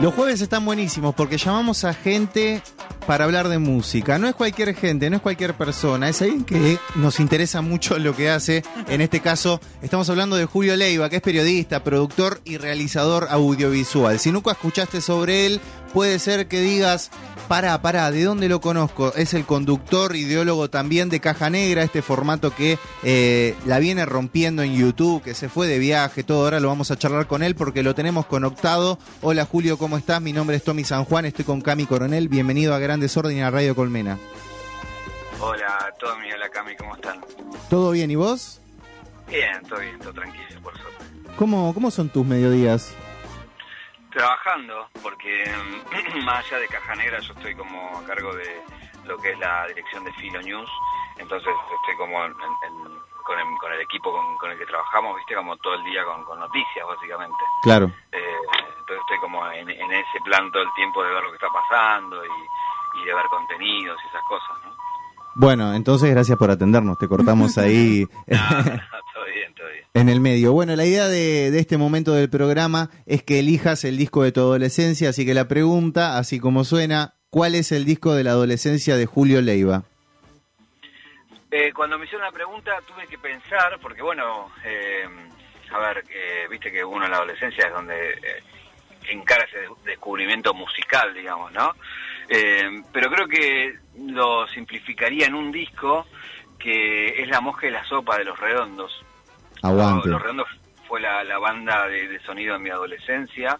Los jueves están buenísimos porque llamamos a gente para hablar de música. No es cualquier gente, no es cualquier persona, es alguien que nos interesa mucho lo que hace. En este caso, estamos hablando de Julio Leiva, que es periodista, productor y realizador audiovisual. Si nunca escuchaste sobre él, puede ser que digas, Pará, pará, ¿de dónde lo conozco? Es el conductor, ideólogo también de Caja Negra, este formato que eh, la viene rompiendo en YouTube, que se fue de viaje, todo. Ahora lo vamos a charlar con él porque lo tenemos conectado. Hola Julio, ¿cómo estás? Mi nombre es Tommy San Juan, estoy con Cami Coronel. Bienvenido a Grandes Orden a Radio Colmena. Hola Tommy, hola Cami, ¿cómo están? ¿Todo bien y vos? Bien, todo bien, todo tranquilo, por suerte. ¿Cómo, cómo son tus mediodías? Trabajando, porque más allá de Caja Negra yo estoy como a cargo de lo que es la dirección de Filo News, entonces estoy como en- en- con, el, con el equipo con, con el que trabajamos, viste, como todo el día con, con noticias básicamente. Claro. Eh, entonces estoy como en, en ese plan todo el tiempo de ver lo que está pasando y, y de ver contenidos y esas cosas, ¿no? Bueno, entonces gracias por atendernos. Te cortamos ahí. En el medio. Bueno, la idea de, este momento del programa es que elijas el disco de tu adolescencia, así que la pregunta, así como suena, ¿cuál es el disco de la adolescencia de Julio Leiva? Eh, cuando me hicieron la pregunta tuve que pensar, porque bueno, eh, a ver, viste que uno en la adolescencia es donde eh, encara ese de- descubrimiento musical, digamos, ¿no? Eh, pero creo que lo simplificaría en un disco que es La Mosca y la Sopa de Los Redondos. Aguante. Los Redondos fue la, la banda de, de sonido en mi adolescencia.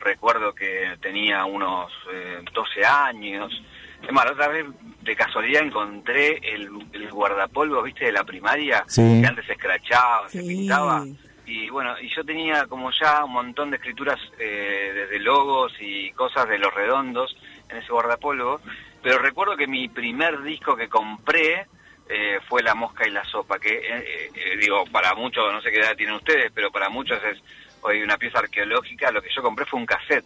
Recuerdo que tenía unos eh, 12 años. Es más, la otra vez de casualidad encontré el, el guardapolvo, viste, de la primaria, Sí. que antes se escrachaba, se Sí. pintaba. Y bueno, y yo tenía como ya un montón de escrituras eh, desde logos y cosas de los redondos en ese guardapolvo. Pero recuerdo que mi primer disco que compré eh, fue La Mosca y la Sopa, que eh, eh, digo, para muchos, no sé qué edad tienen ustedes, pero para muchos es hoy una pieza arqueológica. Lo que yo compré fue un cassette,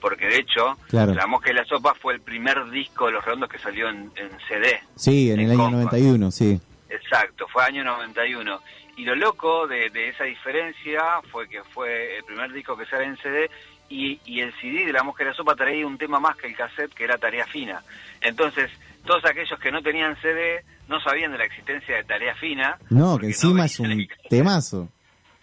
porque de hecho, Claro. La Mosca y la Sopa fue el primer disco de los redondos que salió en, en CD. Sí, en el En año Compact. 91, sí. Exacto, fue año 91. Y lo loco de, de esa diferencia fue que fue el primer disco que sale en CD y, y el CD de La Mosca y la Sopa traía un tema más que el cassette, que era Tarea Fina. Entonces, todos aquellos que no tenían CD no sabían de la existencia de Tarea Fina. No, que encima es veían un temazo.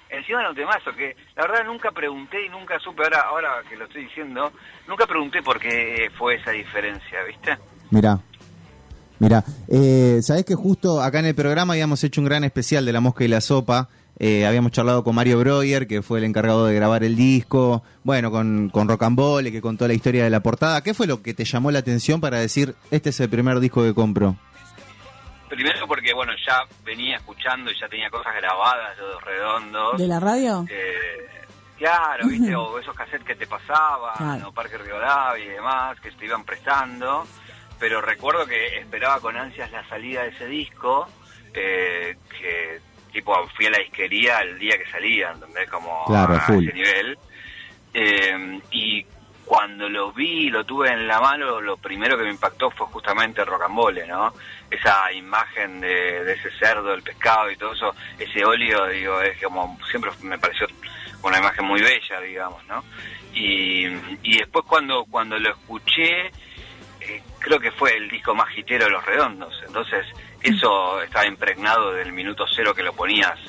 Encima era un temazo que la verdad nunca pregunté y nunca supe, ahora, ahora que lo estoy diciendo, nunca pregunté por qué fue esa diferencia, ¿viste? Mirá. Mirá, eh, sabés que justo acá en el programa habíamos hecho un gran especial de La Mosca y la Sopa. Eh, habíamos charlado con Mario Breuer, que fue el encargado de grabar el disco. Bueno, con, con Rocambole, que contó la historia de la portada. ¿Qué fue lo que te llamó la atención para decir, este es el primer disco que compro? Primero porque, bueno, ya venía escuchando y ya tenía cosas grabadas de los redondos. ¿De la radio? Eh, claro, ¿viste? o esos cassettes que te pasaban, Claro. o Parque Rivadavia y demás, que te iban prestando. Pero recuerdo que esperaba con ansias la salida de ese disco, eh, que tipo fui a la disquería el día que salía, ¿entendés? Como Claro, a full. ese nivel. Eh, y cuando lo vi, lo tuve en la mano, lo primero que me impactó fue justamente Rocambole, ¿no? Esa imagen de, ese cerdo, el pescado y todo eso, ese óleo, digo, es como, siempre me pareció una imagen muy bella, digamos, ¿no? Y, y después cuando, cuando lo escuché, eh, creo que fue el disco más hitero de Los Redondos, entonces eso estaba impregnado del minuto cero que lo ponías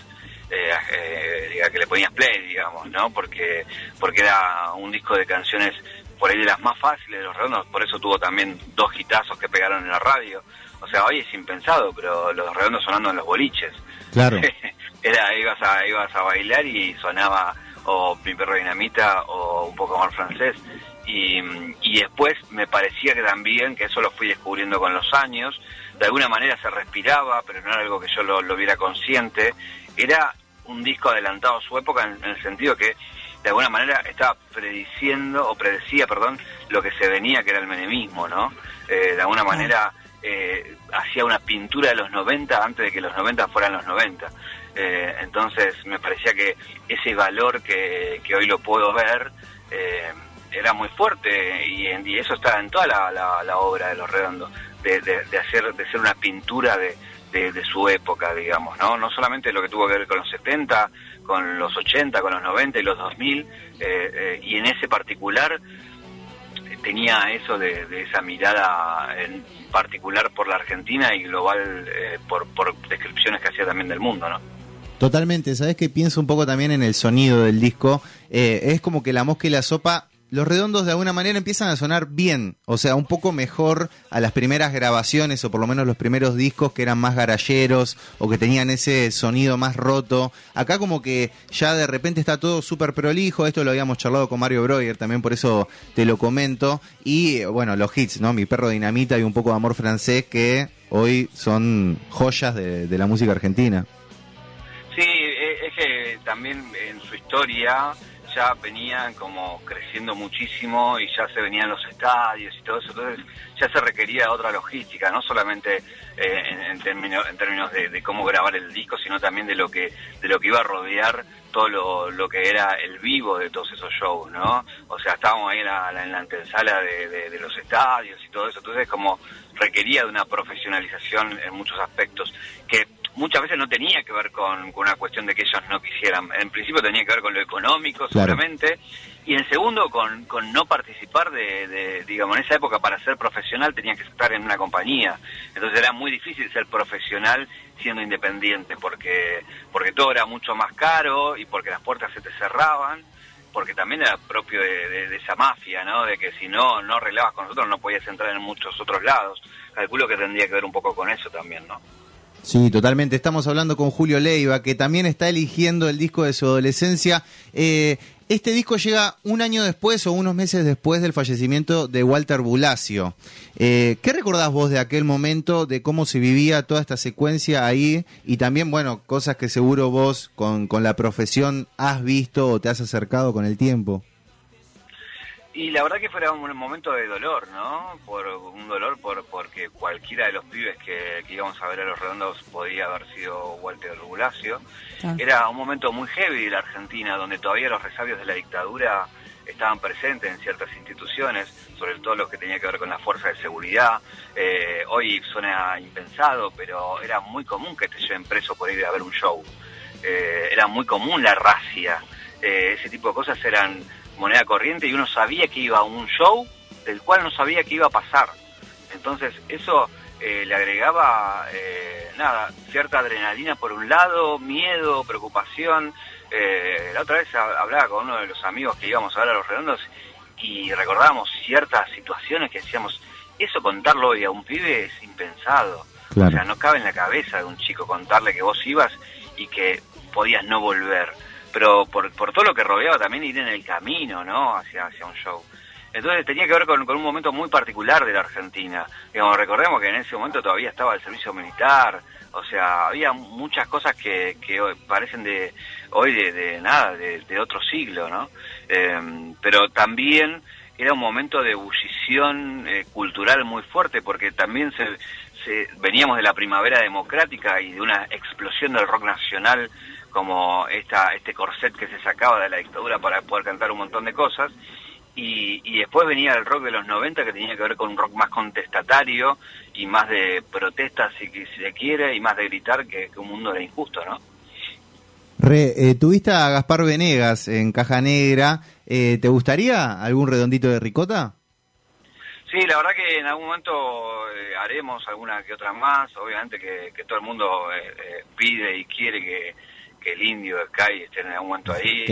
eh, eh, que le ponías play, digamos, ¿no? Porque porque era un disco de canciones por ahí de las más fáciles de los redondos, por eso tuvo también dos hitazos que pegaron en la radio. O sea, hoy es impensado, pero los redondos sonando en los boliches. Claro. era ibas a ibas a bailar y sonaba o Mi perro dinamita o un poco más francés. Y, y después me parecía que también, que eso lo fui descubriendo con los años, de alguna manera se respiraba, pero no era algo que yo lo, lo viera consciente, era un disco adelantado a su época en, en el sentido que de alguna manera estaba prediciendo, o predecía, perdón, lo que se venía, que era el menemismo, ¿no? Eh, de alguna manera eh, hacía una pintura de los 90 antes de que los 90 fueran los 90. Eh, entonces me parecía que ese valor que, que hoy lo puedo ver eh, era muy fuerte y, en- y eso está en toda la, la- la obra de Los Redondos, de, de- de hacer de ser una pintura de, de- de su época, digamos, ¿no? No solamente lo que tuvo que ver con los 70, con los 80, con los 90 y los 2000, eh, eh, y en ese particular tenía eso de, esa mirada en particular por la Argentina y global eh, por, por descripciones que hacía también del mundo, ¿no? Totalmente, ¿sabes que Pienso un poco también en el sonido del disco. Eh, es como que la mosca y la sopa los redondos de alguna manera empiezan a sonar bien, o sea, un poco mejor a las primeras grabaciones o por lo menos los primeros discos que eran más garalleros o que tenían ese sonido más roto. Acá como que ya de repente está todo súper prolijo, esto lo habíamos charlado con Mario Breuer, también por eso te lo comento. Y bueno, los hits, ¿no? Mi perro dinamita y un poco de amor francés que hoy son joyas de, de la música argentina. Sí, e, es que también en su historia ya venían como creciendo muchísimo y ya se venían los estadios y todo eso, entonces ya se requería otra logística, no solamente eh, en, términos, de, cómo grabar el disco, sino también de lo que de lo que iba a rodear todo lo, lo que era el vivo de todos esos shows, ¿no? O sea, estábamos ahí en la, en la antesala de los estadios y todo eso, entonces como requería de una profesionalización en muchos aspectos que muchas veces no tenía que ver con, una cuestión de que ellos no quisieran. En principio tenía que ver con lo económico, seguramente. Y en segundo, con, con no participar de, digamos, en esa época para ser profesional tenías que estar en una compañía. Entonces era muy difícil ser profesional siendo independiente, porque, porque todo era mucho más caro y porque las puertas se te cerraban porque también era propio de, esa mafia, ¿no? De que si no no arreglabas con nosotros no podías entrar en muchos otros lados. Calculo que tendría que ver un poco con eso también, ¿no? Sí, totalmente. Estamos hablando con Julio Leiva, que también está eligiendo el disco de su adolescencia. Eh, este disco llega un año después o unos meses después del fallecimiento de Walter Bulacio. Eh, ¿Qué recordás vos de aquel momento, de cómo se vivía toda esta secuencia ahí? Y también, bueno, cosas que seguro vos con, con la profesión has visto o te has acercado con el tiempo. Y la verdad que fue un momento de dolor, ¿no? Por un dolor por porque cualquiera de los pibes que, íbamos a ver a los redondos podía haber sido Walter Bulacio. Era un momento muy heavy de la Argentina, donde todavía los resabios de la dictadura estaban presentes en ciertas instituciones, sobre todo los que tenía que ver con la fuerza de seguridad. Eh, hoy suena impensado, pero era muy común que te lleven preso por ir a ver un show. Eh, era muy común la racia. Eh, ese tipo de cosas eran moneda corriente y uno sabía que iba a un show del cual no sabía qué iba a pasar. Entonces eso eh, le agregaba, eh, nada, cierta adrenalina por un lado, miedo, preocupación. Eh, la otra vez hablaba con uno de los amigos que íbamos a ver a los redondos y recordábamos ciertas situaciones que decíamos, eso contarlo hoy a un pibe es impensado. O sea, no cabe en la cabeza de un chico contarle que vos ibas y que podías no volver pero por, por todo lo que rodeaba también ir en el camino, ¿no? Hacia, hacia un show. Entonces tenía que ver con, un momento muy particular de la Argentina. Digamos, recordemos que en ese momento todavía estaba el servicio militar, o sea, había muchas cosas que, que parecen de hoy de, nada, de, otro siglo, ¿no? Em, pero también era un momento de ebullición eh, cultural muy fuerte, porque también se, se, veníamos de la primavera democrática y de una explosión del rock nacional como esta, este corset que se sacaba de la dictadura para poder cantar un montón de cosas. Y, y, después venía el rock de los 90 que tenía que ver con un rock más contestatario y más de protestas, si, si se quiere, y más de gritar que, un mundo era injusto, ¿no? Re, eh, tuviste a Gaspar Venegas en Caja Negra. Eh, ¿Te gustaría algún redondito de ricota? Sí, la verdad que en algún momento eh, haremos alguna que otra más. Obviamente que, que todo el mundo pide y quiere que, que el indio de Sky esté en algún momento ahí.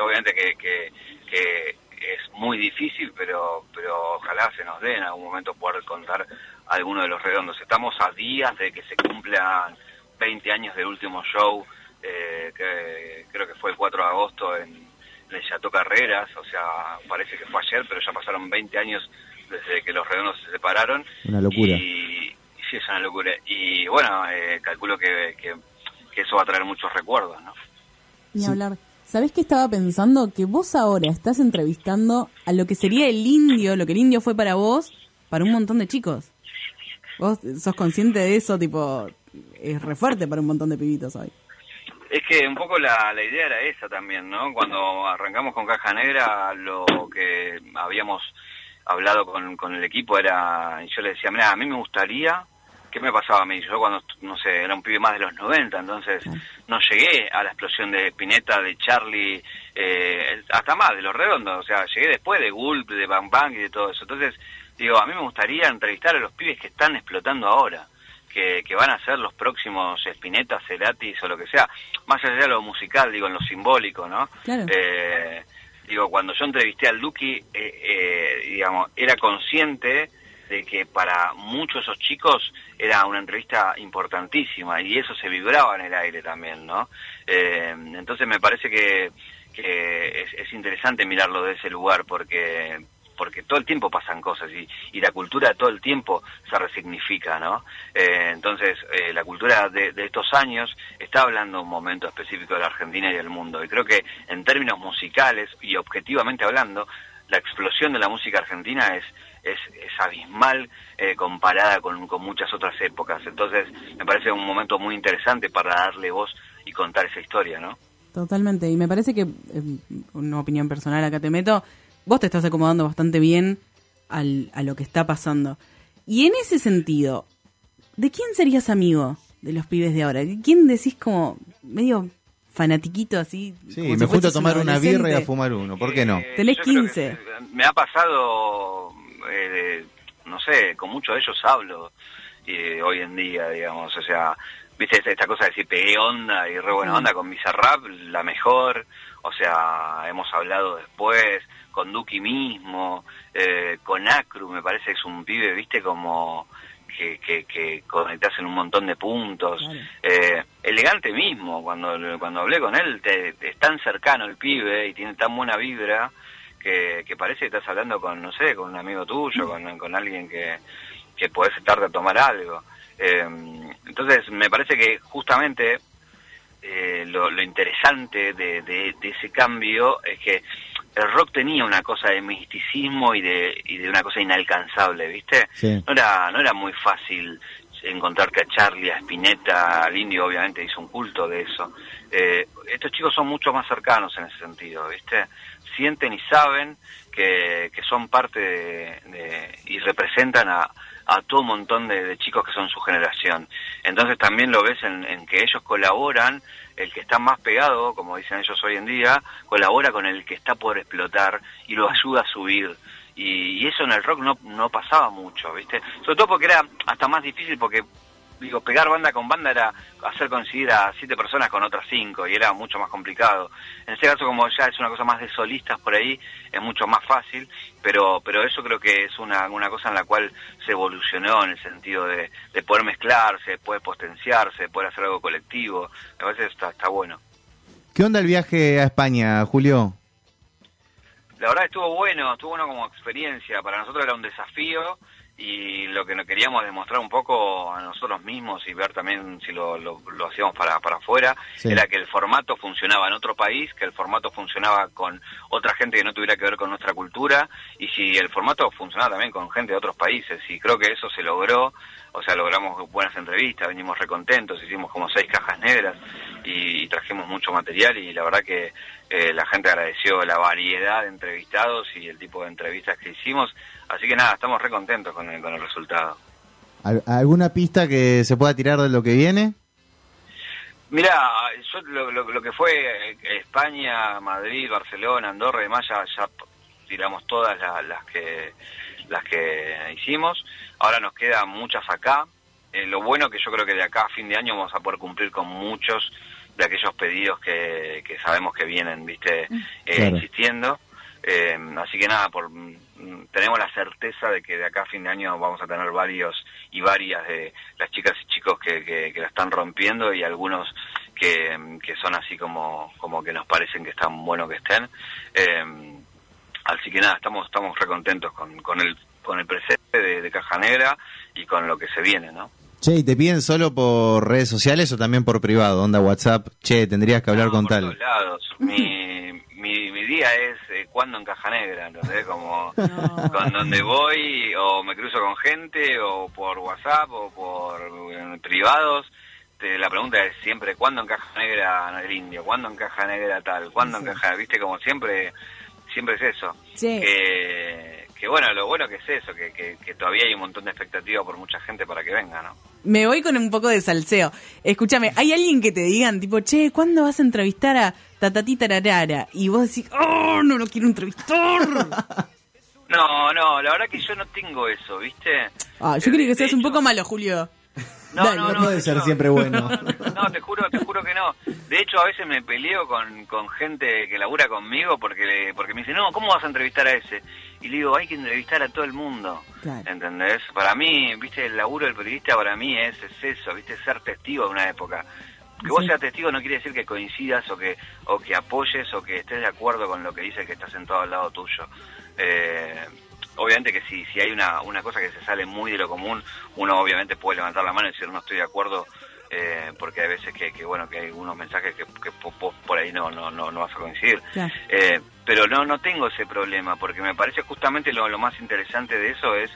obviamente que, que, es muy difícil, pero, pero ojalá se nos dé en algún momento poder contar alguno de los redondos. Estamos a días de que se cumplan 20 años del último show, eh, que creo que fue el 4 de agosto en, el Chateau Carreras, o sea, parece que fue ayer, pero ya pasaron 20 años desde que los redondos se separaron. Una locura. Y, sí, es una locura. Y bueno, eh, calculo que, que que eso va a traer muchos recuerdos, ¿no? Ni hablar. ¿Sabés qué estaba pensando? Que vos ahora estás entrevistando a lo que sería el indio, lo que el indio fue para vos, para un montón de chicos. ¿Vos sos consciente de eso? Tipo, es re fuerte para un montón de pibitos hoy. Es que un poco la, la idea era esa también, ¿no? Cuando arrancamos con Caja Negra, lo que habíamos hablado con, con el equipo era, yo le decía, mira, a mí me gustaría ¿qué me pasaba a mí? Yo cuando, no sé, era un pibe más de los 90, entonces no llegué a la explosión de Pineta, de Charlie, eh, hasta más, de los redondos, o sea, llegué después de Gulp, de Bang Bang y de todo eso. Entonces, digo, a mí me gustaría entrevistar a los pibes que están explotando ahora. Que, que van a ser los próximos Spinetta, Ceratis o lo que sea, más allá de lo musical, digo, en lo simbólico, ¿no? Claro. Eh, digo, cuando yo entrevisté al Duki, eh, eh, digamos, era consciente de que para muchos de esos chicos era una entrevista importantísima y eso se vibraba en el aire también, ¿no? Eh, entonces me parece que, es, es interesante mirarlo de ese lugar porque porque todo el tiempo pasan cosas y, y la cultura todo el tiempo se resignifica, ¿no? Eh, entonces, eh, la cultura de, de estos años está hablando un momento específico de la Argentina y del mundo. Y creo que en términos musicales y objetivamente hablando, la explosión de la música argentina es, es, es abismal eh, comparada con, con muchas otras épocas. Entonces, me parece un momento muy interesante para darle voz y contar esa historia, ¿no? Totalmente. Y me parece que, eh, una opinión personal acá te meto, vos te estás acomodando bastante bien al, a lo que está pasando. Y en ese sentido, ¿de quién serías amigo de los pibes de ahora? ¿Quién decís como medio fanatiquito así? Sí, como me si junto a tomar una birra y a fumar uno, ¿por qué no? Eh, Tenés yo creo 15. que, eh, me ha pasado, eh, no sé, con muchos de ellos hablo eh, hoy en día, digamos, o sea, viste esta, esta cosa de decir pegué onda y re buena onda con Bizarrap, la mejor, o sea, hemos hablado después, con Duki mismo, eh, con Acru, me parece que es un pibe, viste, como que, que, que conectás en un montón de puntos. Claro. Eh, elegante mismo, cuando, cuando hablé con él, te, te- es tan cercano el pibe y tiene tan buena vibra que, que parece que estás hablando con, no sé, con un amigo tuyo, con, con alguien que, que podés sentarte a tomar algo. Eh, entonces, me parece que justamente eh, lo, lo interesante de, de- de ese cambio es que el rock tenía una cosa de misticismo y de, y de una cosa inalcanzable, ¿viste? Sí. No era, no era muy fácil encontrarte a Charlie, a Spinetta, al Indio obviamente hizo un culto de eso. Eh, estos chicos son mucho más cercanos en ese sentido, ¿viste? Sienten y saben que, que son parte de, y representan a, a todo un montón de, chicos que son su generación. Entonces también lo ves en que ellos colaboran, el que está más pegado, como dicen ellos hoy en día, colabora con el que está por explotar y lo ayuda a subir. Y, y eso en el rock no, no pasaba mucho, ¿viste? Sobre todo porque era hasta más difícil porque digo, pegar banda con banda era hacer coincidir a siete personas con otras cinco y era mucho más complicado. En este caso, como ya es una cosa más de solistas por ahí, es mucho más fácil, pero pero eso creo que es una, una cosa en la cual se evolucionó en el sentido de, de poder mezclarse, de poder potenciarse, de poder hacer algo colectivo. Parece que está, está bueno. ¿Qué onda el viaje a España, Julio? La verdad estuvo bueno, estuvo bueno como experiencia. Para nosotros era un desafío y lo que nos queríamos demostrar un poco a nosotros mismos y ver también si lo, lo, lo hacíamos para, para afuera, Sí. era que el formato funcionaba en otro país, que el formato funcionaba con otra gente que no tuviera que ver con nuestra cultura y si el formato funcionaba también con gente de otros países. Y creo que eso se logró, o sea, logramos buenas entrevistas, venimos recontentos, hicimos como seis cajas negras y, y trajimos mucho material y la verdad que eh, la gente agradeció la variedad de entrevistados y el tipo de entrevistas que hicimos. Así que nada, estamos re contentos con el, con el resultado. ¿Al- ¿Alguna pista que se pueda tirar de lo que viene? Mira, yo lo, lo- lo que fue eh, España, Madrid, Barcelona, Andorra y demás, ya, ya tiramos todas la- las que las que hicimos. Ahora nos quedan muchas acá. Eh, lo bueno que yo creo que de acá a fin de año vamos a poder cumplir con muchos de aquellos pedidos que, que sabemos que vienen, viste, eh, Claro. insistiendo. Eh, así que nada, por, mm, tenemos la certeza de que de acá a fin de año vamos a tener varios y varias de las chicas y chicos que, que, que la están rompiendo y algunos que, que son así como, como que nos parecen que están buenos que estén. Eh, así que nada, estamos, estamos recontentos con, con el con el presente de, de Caja Negra y con lo que se viene, ¿no? Che, ¿y te piden solo por redes sociales o también por privado? Onda WhatsApp, che, tendrías que hablar No, con por tal. todos lados. Mi, mi, mi día es eh, cuando en Caja Negra, ¿entendés? Como No. con donde voy o me cruzo con gente o por WhatsApp o por eh, privados. Te- la pregunta es siempre, ¿cuándo en Caja Negra el indio? ¿Cuándo en Caja Negra tal? ¿Cuándo en Sí. Caja Viste, como siempre, siempre es eso. Che. Que, que bueno, lo bueno que es eso, que, que, que todavía hay un montón de expectativa por mucha gente para que venga, ¿no? Me voy con un poco de salseo. Escúchame, ¿hay alguien que te digan, tipo, che, ¿cuándo vas a entrevistar a Tatatí Tararara? Y vos decís, oh, no lo quiero entrevistar. No, no, la verdad que yo no tengo eso, ¿viste? Ah, yo creo que seas un poco malo, Julio. No, no, no no, puede de ser siempre bueno. No, te juro, te juro que no. De hecho, a veces me peleo con, con gente que labura conmigo porque porque me dice, no, ¿cómo vas a entrevistar a ese? Y le digo, hay que entrevistar a todo el mundo. Claro. ¿Entendés? Para mí, viste, el laburo del periodista para mí es, es eso, viste, ser testigo de una época. Que vos seas testigo no quiere decir que coincidas o que o que apoyes o que estés de acuerdo con lo que dice que está sentado al lado tuyo. Eh, obviamente que si, si hay una, una cosa que se sale muy de lo común, uno obviamente puede levantar la mano y decir no estoy de acuerdo, eh, porque hay veces que, que, bueno que hay unos mensajes que, que po- po- por ahí no, no, no, no vas a coincidir. Claro. Eh, pero no, no tengo ese problema, porque me parece justamente lo, lo más interesante de eso es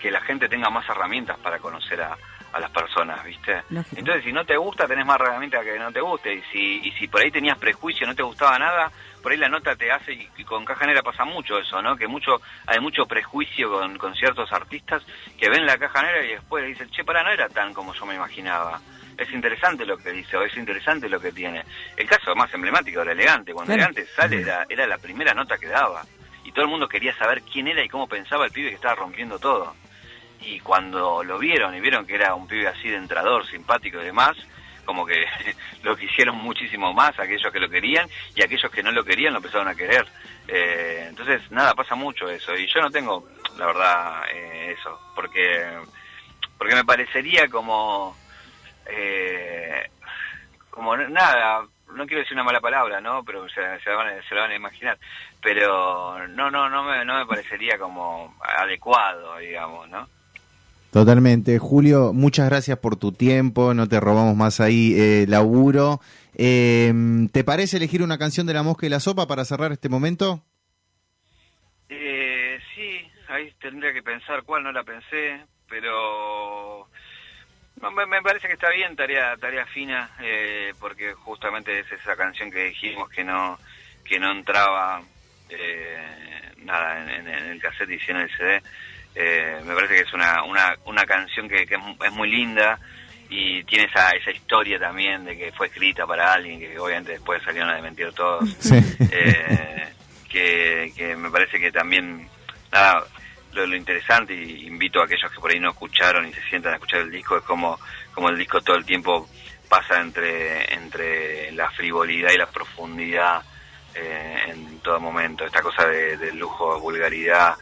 que la gente tenga más herramientas para conocer a, a las personas, ¿viste? Lógico. Entonces, si no te gusta, tenés más herramientas que no te guste. Y si, y si por ahí tenías prejuicio, no te gustaba nada, por ahí la nota te hace, y, con Caja Negra pasa mucho eso, ¿no? Que mucho hay mucho prejuicio con, con ciertos artistas que ven la Caja Negra y después dicen, che, para, no era tan como yo me imaginaba. Es interesante lo que dice, o es interesante lo que tiene. El caso más emblemático era Elegante. Cuando Claro. Elegante sale, era, era la primera nota que daba. Y todo el mundo quería saber quién era y cómo pensaba el pibe que estaba rompiendo todo y cuando lo vieron y vieron que era un pibe así de entrador, simpático y demás, como que lo quisieron muchísimo más aquellos que lo querían y aquellos que no lo querían lo empezaron a querer. Eh, entonces, nada, pasa mucho eso. Y yo no tengo, la verdad, eh, eso, porque porque me parecería como eh, como nada no quiero decir una mala palabra no pero se, se, la van, a- se la van a imaginar. Pero no no no me no me parecería como adecuado digamos no Totalmente. Julio, muchas gracias por tu tiempo, no te robamos más ahí eh, laburo. Eh, ¿Te parece elegir una canción de La Mosca y la Sopa para cerrar este momento? Eh, sí, ahí tendría que pensar cuál, no la pensé, pero me, parece que está bien, tarea, tarea fina, eh, porque justamente es esa canción que dijimos que no que no entraba eh, nada en, en- en el cassette y en el CD. Eh, me parece que es una, una, una canción que, que es, mu- es muy linda y tiene esa, esa historia también de que fue escrita para alguien que obviamente después salieron a desmentir todos Sí. eh, que, que me parece que también nada, lo, lo interesante y invito a aquellos que por ahí no escucharon y se sientan a escuchar el disco es como, como el disco todo el tiempo pasa entre, entre la frivolidad y la profundidad eh, en todo momento, esta cosa de, de lujo, vulgaridad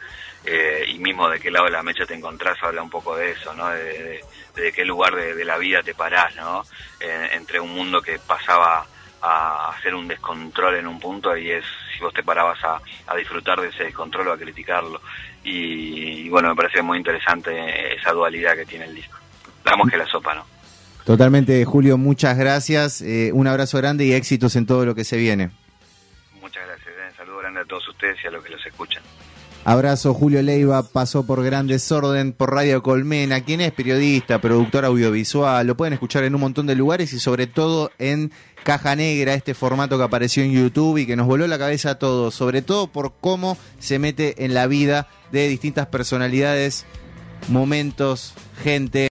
eh, y mismo de qué lado de la mecha te encontrás habla un poco de eso, ¿no? De, de- de qué lugar de, la vida te parás, ¿no? Eh, entre un mundo que pasaba a hacer un descontrol en un punto y es si vos te parabas a, a disfrutar de ese descontrol o a criticarlo. Y, y bueno, me parece muy interesante esa dualidad que tiene el disco. Damos que la sopa, ¿no? Totalmente, Julio, muchas gracias. eh, un abrazo grande y éxitos en todo lo que se viene. Muchas gracias. ¿eh? Saludo grande a todos ustedes y a los que los escuchan. Abrazo, Julio Leiva pasó por Gran Desorden, por Radio Colmena, quien es periodista, productor audiovisual, lo pueden escuchar en un montón de lugares y sobre todo en Caja Negra, este formato que apareció en YouTube y que nos voló la cabeza a todos, sobre todo por cómo se mete en la vida de distintas personalidades, momentos, gente.